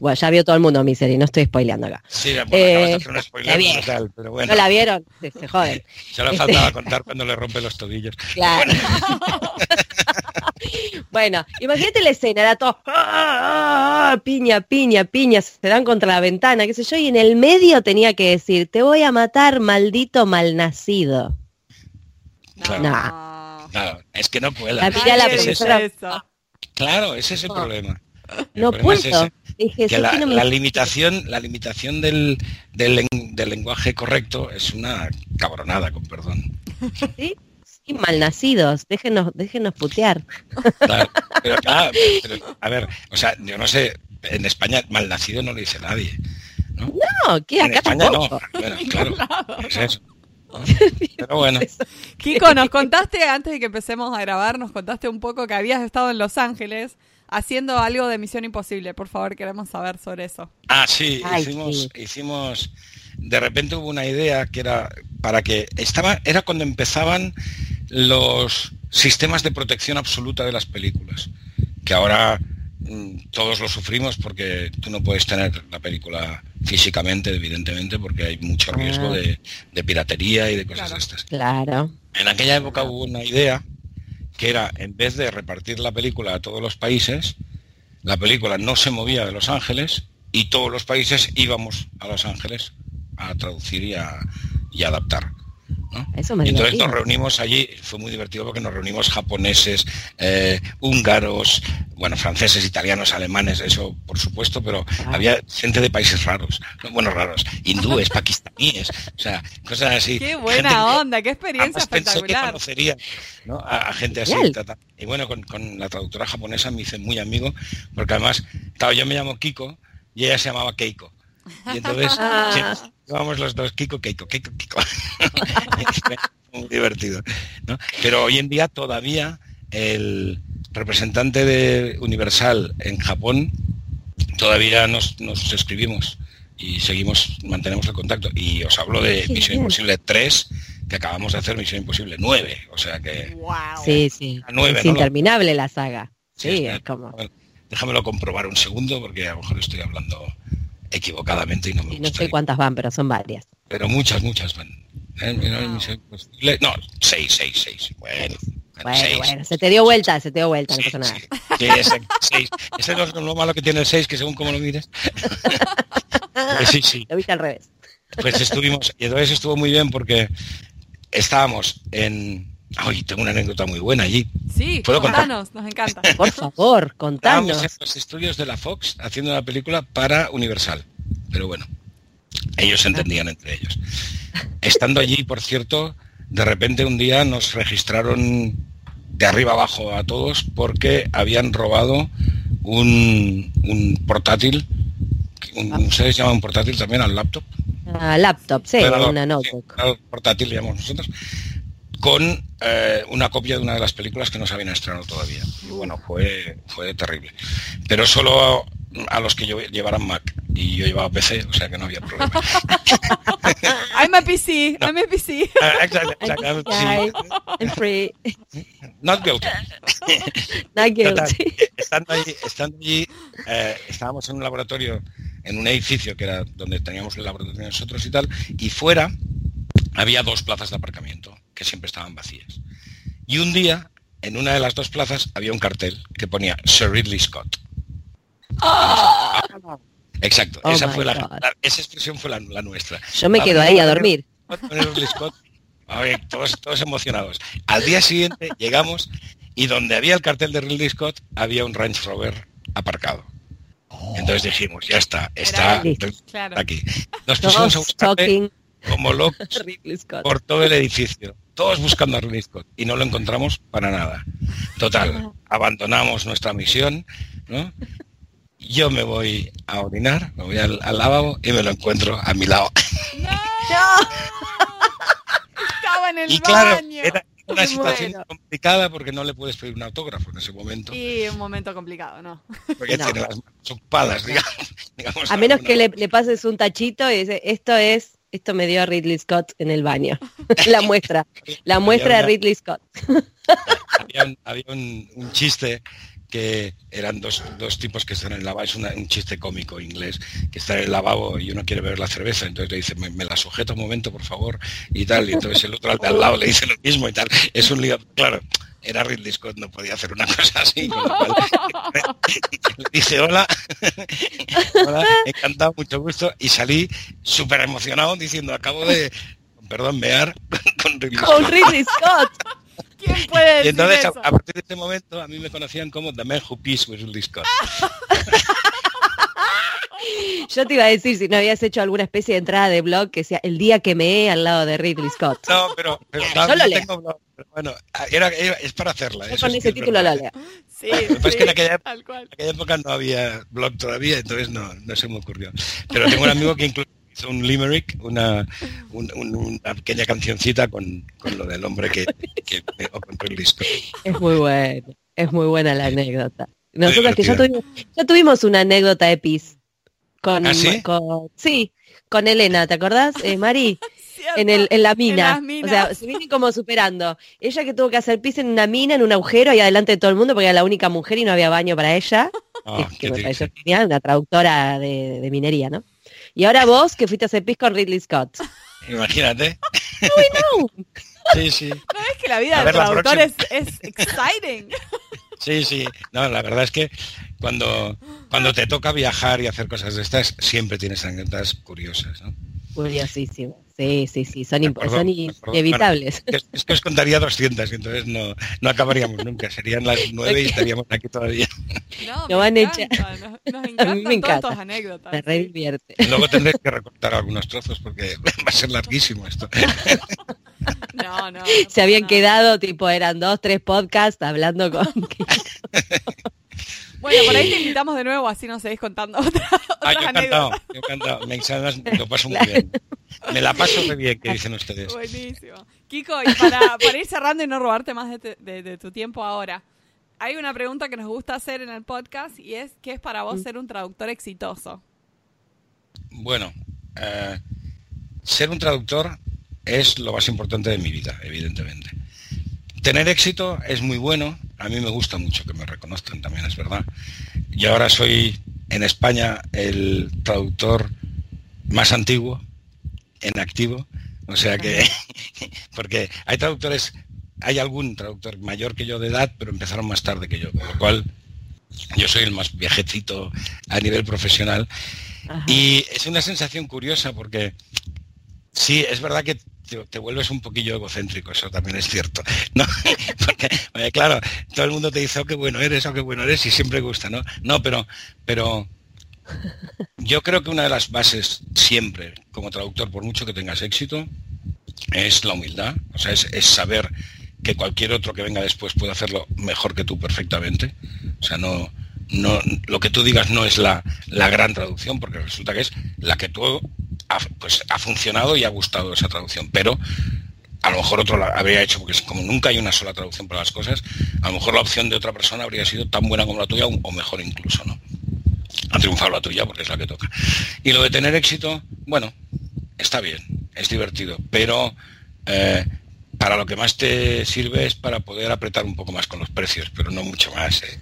Bueno, ya vio todo el mundo Misery, no estoy spoileando acá. Sí, eh, pero bueno. ¿No la vieron? Se, joden. Ya le faltaba contar cuando le rompe los tobillos. Claro. Bueno, imagínate la escena, era todo ah, ah, piña, piña, piña, se dan contra la ventana, qué sé yo, y en el medio tenía que decir, te voy a matar, maldito malnacido. Claro. No. es que no puedo. La Claro, ese es el problema. no puedo. la, limitación, la limitación del, del, del, lenguaje correcto es una cabronada, con perdón. ¿Sí? Sí, malnacidos, déjenos, déjenos putear. Claro, pero claro, a ver, o sea, yo no sé, en España malnacido no lo dice nadie. No, no ¿qué? Acá en España no. Bueno, claro, es eso. Pero bueno. Kiko, nos contaste antes de que empecemos a grabar, nos contaste un poco que habías estado en Los Ángeles haciendo algo de Misión Imposible. Por favor, queremos saber sobre eso. Ah, sí, hicimos, hicimos, de repente hubo una idea que era para que estaba, era cuando empezaban los sistemas de protección absoluta de las películas, que ahora mm, todos lo sufrimos porque tú no puedes tener la película físicamente, evidentemente, porque hay mucho ah. riesgo de, piratería y de cosas de estas. Claro. En aquella época hubo una idea que era, en vez de repartir la película a todos los países, la película no se movía de Los Ángeles y todos los países íbamos a Los Ángeles a traducir y a adaptar. Entonces nos reunimos allí, fue muy divertido porque nos reunimos japoneses, eh, húngaros, bueno, franceses, italianos, alemanes, eso por supuesto, pero ah. había gente de países raros, bueno, raros, hindúes, pakistaníes, o sea, cosas así. Qué buena onda, qué experiencia espectacular. conocería a, gente así. Y bueno, con, la traductora japonesa me hice muy amigo, porque además, claro, yo me llamo Kiko y ella se llamaba Keiko. Y entonces ah. Vamos los dos, Kiko, Keiko, Keiko, Kiko. Muy divertido. Pero hoy en día todavía el representante de Universal en Japón todavía nos, escribimos y seguimos, mantenemos el contacto. Y os hablo de Misión Imposible 3, que acabamos de hacer Misión Imposible 9. O sea que. Sí, sí. es interminable la saga. Sí, es, como. Déjamelo comprobar un segundo, porque a lo mejor estoy hablando equivocadamente y no me No sé cuántas van, pero son varias. Pero muchas, muchas van. ¿Eh? No, seis, seis, seis. Bueno, bueno, bueno, se te dio vuelta, se te dio vuelta, no pasa nada. Sí, ese, seis. Ese es lo, malo que tiene el 6, que según como lo mires. pues sí, sí. Lo viste al revés. Pues estuvimos, y entonces estuvo muy bien porque estábamos en, Ay, tengo una anécdota muy buena allí. Sí, contanos, nos encanta. Por favor, contanos. Estábamos en los estudios de la Fox haciendo una película para Universal. Pero bueno, ellos se entendían entre ellos. Estando allí, por cierto, de repente un día nos registraron de arriba abajo a todos porque habían robado un, portátil. ¿Ustedes llaman un portátil también al laptop? Ah, laptop, sí, una notebook. portátil, llamamos nosotros con eh, una copia de una de las películas que no se habían estrenado todavía. Y bueno, fue, fue terrible. Pero solo a, los que yo llevaran Mac y yo llevaba PC, o sea que no había problema. I'm a PC, I'm a PC. I'm free. Not guilty. Not guilty. estando allí, estando allí eh, estábamos en un laboratorio, en un edificio que era donde teníamos el laboratorio nosotros y tal, y fuera había dos plazas de aparcamiento que siempre estaban vacías. Y un día, en una de las dos plazas, había un cartel que ponía Sir Ridley Scott. ¡Ah! Exacto, oh esa, fue la, esa expresión fue la, nuestra. Yo me quedo ahí a dormir. todos, todos emocionados. Al día siguiente llegamos y donde había el cartel de Ridley Scott había un Range Rover aparcado. Entonces dijimos, ya está, está, aquí. Nos pusimos a buscar como locos por todo el edificio, todos buscando a Ridley Scott y no lo encontramos para nada. Total, abandonamos nuestra misión, ¿no? Yo me voy a orinar, me voy al, lavabo y me lo encuentro a mi lado. ¡No! Estaba en el y claro, Era una situación complicada porque no le puedes pedir un autógrafo en ese momento. Y un momento complicado, ¿no? Porque tiene las manos ocupadas, digamos. a menos que le, pases un tachito y dice, esto es, esto me dio Ridley Scott en el baño. la muestra, la muestra de Ridley Scott. había, un, chiste que eran dos, tipos que están en el lavabo, es un chiste cómico inglés, que está en el lavabo y uno quiere beber la cerveza, entonces le dice, me, la sujeto un momento, por favor, y tal, y entonces el otro al de al lado le dice lo mismo y tal. Es un lío, claro, era Ridley Scott, no podía hacer una cosa así. le dije hola, hola, encantado, mucho gusto, y salí súper emocionado diciendo, acabo de, perdón, mear con Ridley Scott. Con Ridley Scott. ¿Quién puede decir Y entonces, A, a, partir de este momento, a mí me conocían como The Man Who Peace with Ridley Scott. Yo te iba a decir si no habías hecho alguna especie de entrada de blog que sea el día que me he al lado de Ridley Scott. No, pero, pero Yo lo tengo blog. bueno, era, es para hacerla. Yo con ese título lo leo. Sí, sí, es que en aquella, época no había blog todavía, entonces no, no se me ocurrió. Pero tengo un amigo que incluso hizo un limerick, una, una pequeña cancioncita con, con, lo del hombre que, que con Ridley Scott. Es muy bueno, es muy buena la anécdota. Nosotros que ya tuvimos, ya tuvimos una anécdota de PIS con, ¿Ah, sí? con, sí, con Elena, ¿te acordás, eh, Mari? en, el, en la mina. o sea, se viene como superando. Ella que tuvo que hacer pis en una mina, en un agujero, y adelante de todo el mundo, porque era la única mujer y no había baño para ella. Oh, que me pareció genial, una traductora de, de, minería, ¿no? Y ahora vos que fuiste a hacer pis con Ridley Scott. Imagínate. Sí, sí. ¿No es que la vida del traductor es, es exciting? Sí, sí. No, la verdad es que cuando, cuando te toca viajar y hacer cosas de estas, siempre tienes anécdotas curiosas, ¿no? Curiosísimo. Sí, sí, sí, son, inevitables. es, que os contaría 200 y entonces no, no acabaríamos nunca. Serían las 9 y estaríamos aquí todavía. No, no van encanta, nos, nos a mí me encanta. Todas anécdotas. Me re divierte. Luego tendréis que recortar algunos trozos porque va a ser larguísimo esto. No, no. Se habían quedado, tipo, eran dos, tres podcasts hablando con... Bueno, por ahí te invitamos de nuevo, así nos seguís contando otra, ah, yo encantado, yo encantado. Me, lo paso muy bien. Me la paso muy bien, que dicen ustedes. Buenísimo. Kiko, y para, para ir cerrando y no robarte más de, tu tiempo ahora, hay una pregunta que nos gusta hacer en el podcast y es, ¿qué es para vos mm. ser un traductor exitoso? Bueno, eh, ser un traductor es lo más importante de mi vida, evidentemente. Tener éxito es muy bueno, a mí me gusta mucho que me reconozcan también, es verdad. Y ahora soy en España el traductor más antiguo en activo, o sea que, porque hay traductores, hay algún traductor mayor que yo de edad, pero empezaron más tarde que yo, con lo cual yo soy el más viejecito a nivel profesional. Y es una sensación curiosa porque sí, es verdad que te, vuelves un poquillo egocéntrico, eso también es cierto. Porque, claro, todo el mundo te dice, oh, qué bueno eres, oh, qué bueno eres, y siempre gusta, ¿no? No, pero, pero yo creo que una de las bases siempre, como traductor, por mucho que tengas éxito, es la humildad, o sea, es, es saber que cualquier otro que venga después puede hacerlo mejor que tú perfectamente. O sea, no, no, lo que tú digas no es la, la, gran traducción, porque resulta que es la que tú ha, pues, ha funcionado y ha gustado esa traducción, pero a lo mejor otro la habría hecho, porque como nunca hay una sola traducción para las cosas, a lo mejor la opción de otra persona habría sido tan buena como la tuya o mejor incluso, ¿no? Ha triunfado la tuya porque es la que toca. Y lo de tener éxito, bueno, está bien, es divertido, pero eh, para lo que más te sirve es para poder apretar un poco más con los precios, pero no mucho más. ¿eh?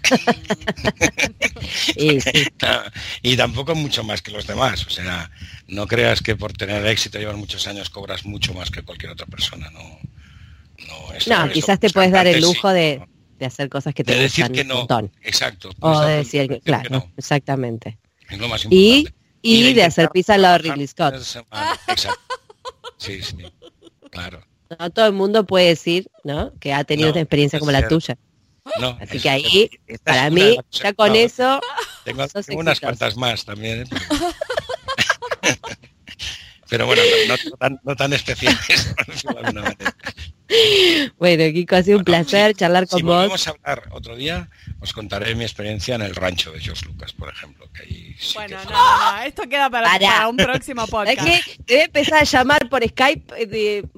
y tampoco mucho más que los demás. O sea, no creas que por tener éxito, llevar muchos años, cobras mucho más que cualquier otra persona. No, no, quizás te puedes dar el lujo de, hacer cosas que te de decir que no. Exacto. O de decir que, claro, exactamente. Es lo más importante. Y, de, hacer pizza al lado de Ridley Scott. Exacto. Sí, sí, claro. No todo el mundo puede decir, ¿no? Que ha tenido una experiencia como la tuya. No, Así que ahí, para mí, ya con eso. Tengo, unas cuantas más también. ¿eh? Pero, bueno, no, tan, especiales. bueno, Kiko, ha sido un placer charlar con vos. Vamos a hablar otro día, os contaré mi experiencia en el rancho de George Lucas, por ejemplo. Que bueno, no, no, no, esto queda para, para un próximo podcast. Es que a empezar a llamar por Skype de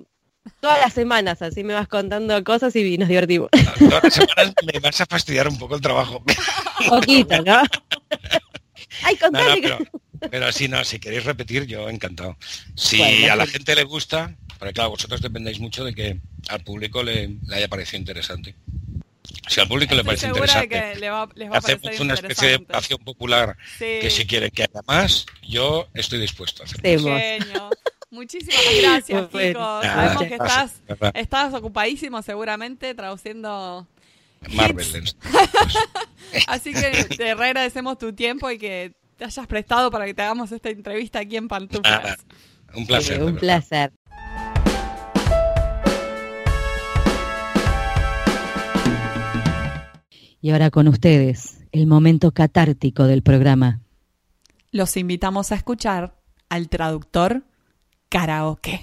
todas las semanas, así me vas contando cosas y nos divertimos. Todas las semanas me vas a fastidiar un poco el trabajo. Poquito, ¿no? Ay, contale. Pero si no, si queréis repetir, yo encantado. Si a la gente le gusta, porque claro, vosotros dependéis mucho de que al público le, haya parecido interesante. Si al público le parece interesante, hacemos una especie de votación popular que si quiere que haya más, yo estoy dispuesto a hacerlo. Muchísimas gracias, chicos. Sabemos que estás, estás ocupadísimo seguramente traduciendo Marvel. Así que te agradecemos tu tiempo y que te hayas prestado para que te hagamos esta entrevista aquí en Pantuflas. un placer. un placer. Y ahora con ustedes, el momento catártico del programa. Los invitamos a escuchar al traductor karaoke.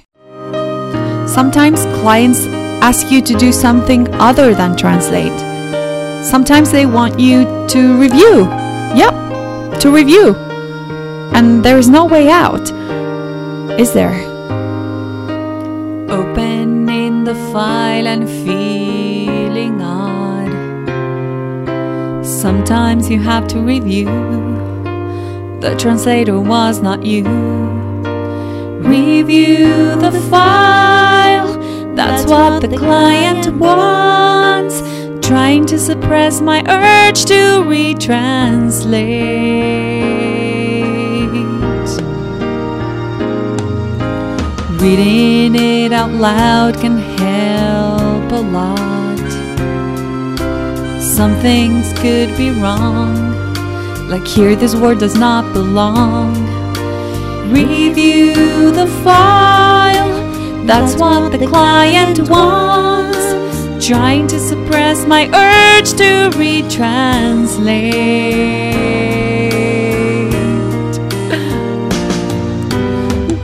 Sometimes clients ask you to do something other than translate. Sometimes they want you to review. Yep, to review. And there is no way out, is there? Opening the file and feeling odd. Sometimes you have to review. The translator was not you. Review the file. That's what the client wants trying to suppress my urge to retranslate. Reading it out loud can help a lot. Some things could be wrong, like here this word does not belong. Review the file, that's what the client wants trying to suppress my urge to retranslate.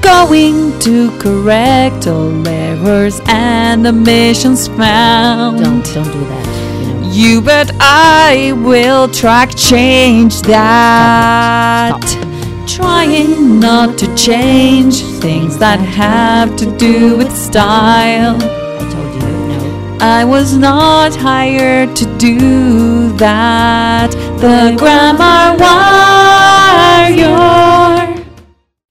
Going to correct all errors and omissions found. Don't, don't do that. You, bet I will track change that. Stop. Stop. Trying not to change things that have to do with style I was not hired to do that. The Grammar Warrior.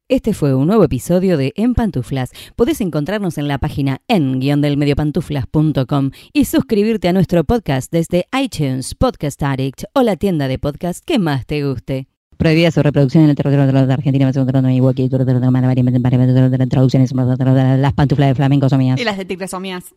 Este fue un nuevo episodio de En Pantuflas. Podés encontrarnos en la página en-mediopantuflas.com y suscribirte a nuestro podcast desde iTunes, Podcast Addict o la tienda de podcast que más te guste. Prohibida su reproducción en el territorio de Argentina, traducciones, las pantuflas de flamenco son mías. Y las de tigres son mías.